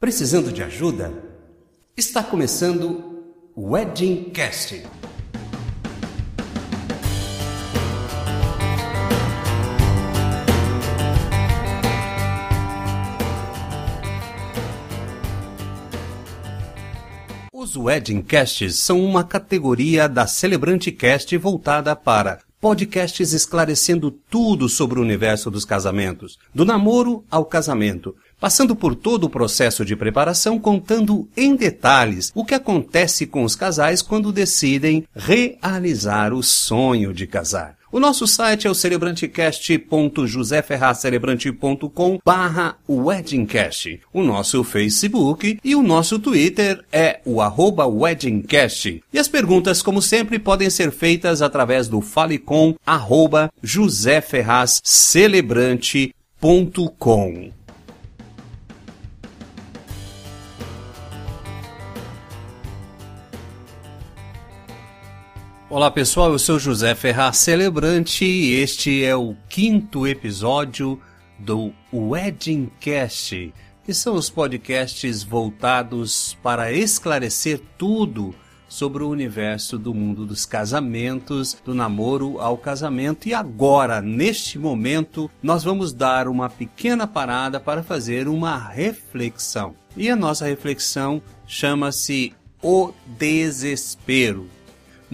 Precisando de ajuda? Está começando o Wedding Cast. Os Wedding Casts são uma categoria da Celebrante Cast voltada para podcasts esclarecendo tudo sobre o universo dos casamentos, do namoro ao casamento, passando por todo o processo de preparação, contando em detalhes o que acontece com os casais quando decidem realizar o sonho de casar. O nosso site é o celebrantecast.joseferracelebrante.com barra weddingcast. O nosso Facebook e o nosso Twitter é o arroba weddingcast. E as perguntas, como sempre, podem ser feitas através do falecom arroba joseferracelebrante.com. Olá pessoal, eu sou José Ferraz Celebrante e este é o quinto episódio do Wedding Cast, que são os podcasts voltados para esclarecer tudo sobre o universo do mundo dos casamentos, do namoro ao casamento. E agora, neste momento, nós vamos dar uma pequena parada para fazer uma reflexão. E a nossa reflexão chama-se O Desespero.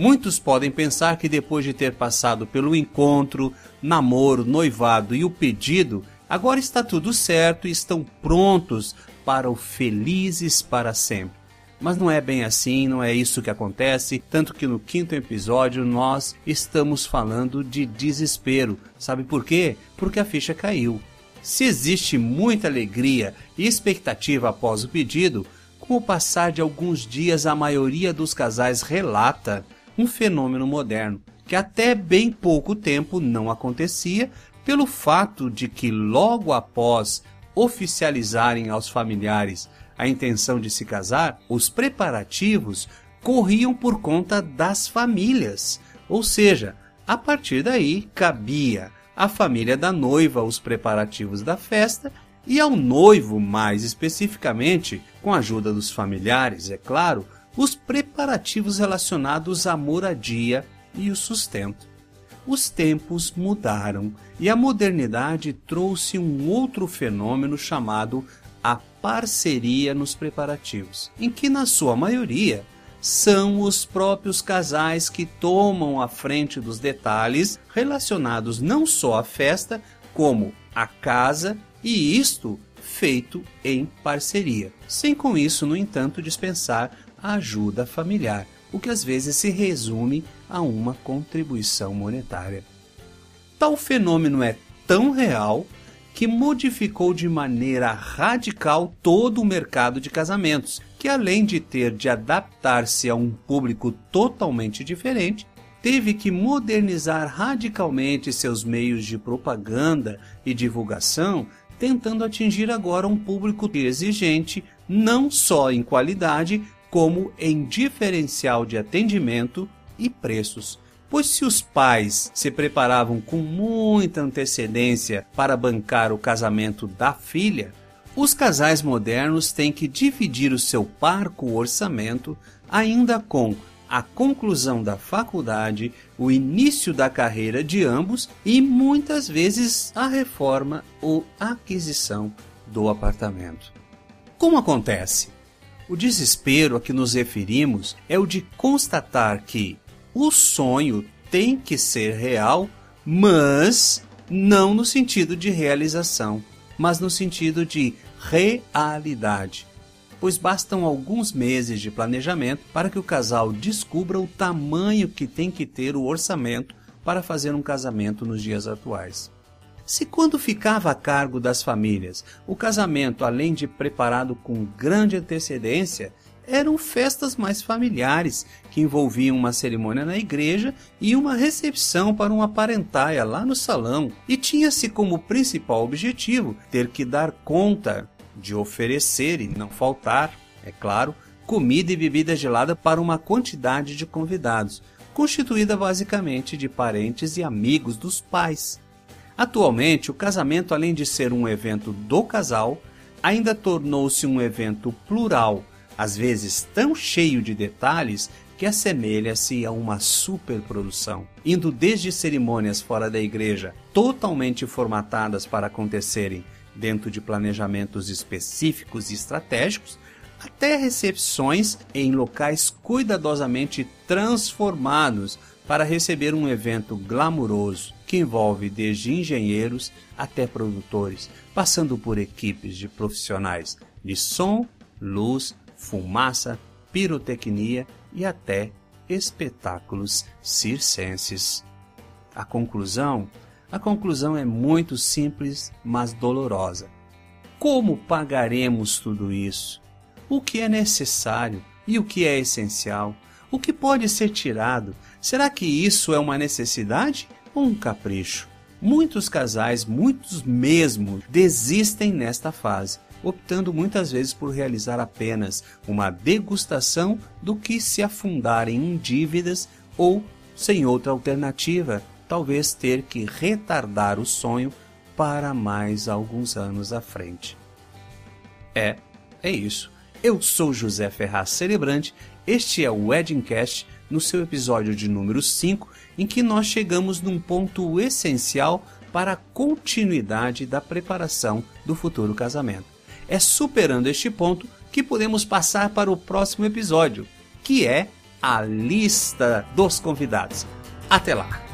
Muitos podem pensar que depois de ter passado pelo encontro, namoro, noivado e o pedido, agora está tudo certo e estão prontos para o felizes para sempre. Mas não é bem assim, não é isso que acontece, tanto que no quinto episódio nós estamos falando de desespero. Sabe por quê? Porque a ficha caiu. Se existe muita alegria e expectativa após o pedido, com o passar de alguns dias a maioria dos casais relata um fenômeno moderno que até bem pouco tempo não acontecia, pelo fato de que logo após oficializarem aos familiares a intenção de se casar, os preparativos corriam por conta das famílias. Ou seja, a partir daí cabia à família da noiva os preparativos da festa e ao noivo, mais especificamente, com a ajuda dos familiares, é claro, os preparativos relacionados à moradia e o sustento. Os tempos mudaram e a modernidade trouxe um outro fenômeno chamado a parceria nos preparativos, em que, na sua maioria, são os próprios casais que tomam a frente dos detalhes relacionados não só à festa, como à casa, e isto feito em parceria, sem com isso, no entanto, dispensar ajuda familiar, o que às vezes se resume a uma contribuição monetária. Tal fenômeno é tão real que modificou de maneira radical todo o mercado de casamentos, que além de ter de adaptar-se a um público totalmente diferente, teve que modernizar radicalmente seus meios de propaganda e divulgação, tentando atingir agora um público exigente não só em qualidade, como em diferencial de atendimento e preços. Pois se os pais se preparavam com muita antecedência para bancar o casamento da filha, os casais modernos têm que dividir o seu parco orçamento ainda com a conclusão da faculdade, o início da carreira de ambos e muitas vezes a reforma ou aquisição do apartamento. Como acontece? O desespero a que nos referimos é o de constatar que o sonho tem que ser real, mas não no sentido de realização, mas no sentido de realidade. Pois bastam alguns meses de planejamento para que o casal descubra o tamanho que tem que ter o orçamento para fazer um casamento nos dias atuais. Se quando ficava a cargo das famílias, o casamento, além de preparado com grande antecedência, eram festas mais familiares, que envolviam uma cerimônia na igreja e uma recepção para uma parentaia lá no salão, e tinha-se como principal objetivo ter que dar conta de oferecer e não faltar, é claro, comida e bebida gelada para uma quantidade de convidados, constituída basicamente de parentes e amigos dos pais. Atualmente, o casamento, além de ser um evento do casal, ainda tornou-se um evento plural, às vezes tão cheio de detalhes que assemelha-se a uma superprodução, indo desde cerimônias fora da igreja, totalmente formatadas para acontecerem dentro de planejamentos específicos e estratégicos, até recepções em locais cuidadosamente transformados para receber um evento glamuroso que envolve desde engenheiros até produtores, passando por equipes de profissionais de som, luz, fumaça, pirotecnia e até espetáculos circenses. A conclusão? A conclusão é muito simples, mas dolorosa. Como pagaremos tudo isso? O que é necessário e o que é essencial? O que pode ser tirado? Será que isso é uma necessidade um capricho? Muitos casais, muitos mesmo, desistem nesta fase, optando muitas vezes por realizar apenas uma degustação do que se afundarem em dívidas ou, sem outra alternativa, talvez ter que retardar o sonho para mais alguns anos à frente. É, é isso. Eu sou José Ferraz Celebrante, este é o Weddingcast no seu episódio de número 5, em que nós chegamos num ponto essencial para a continuidade da preparação do futuro casamento. É superando este ponto que podemos passar para o próximo episódio, que é a lista dos convidados. Até lá!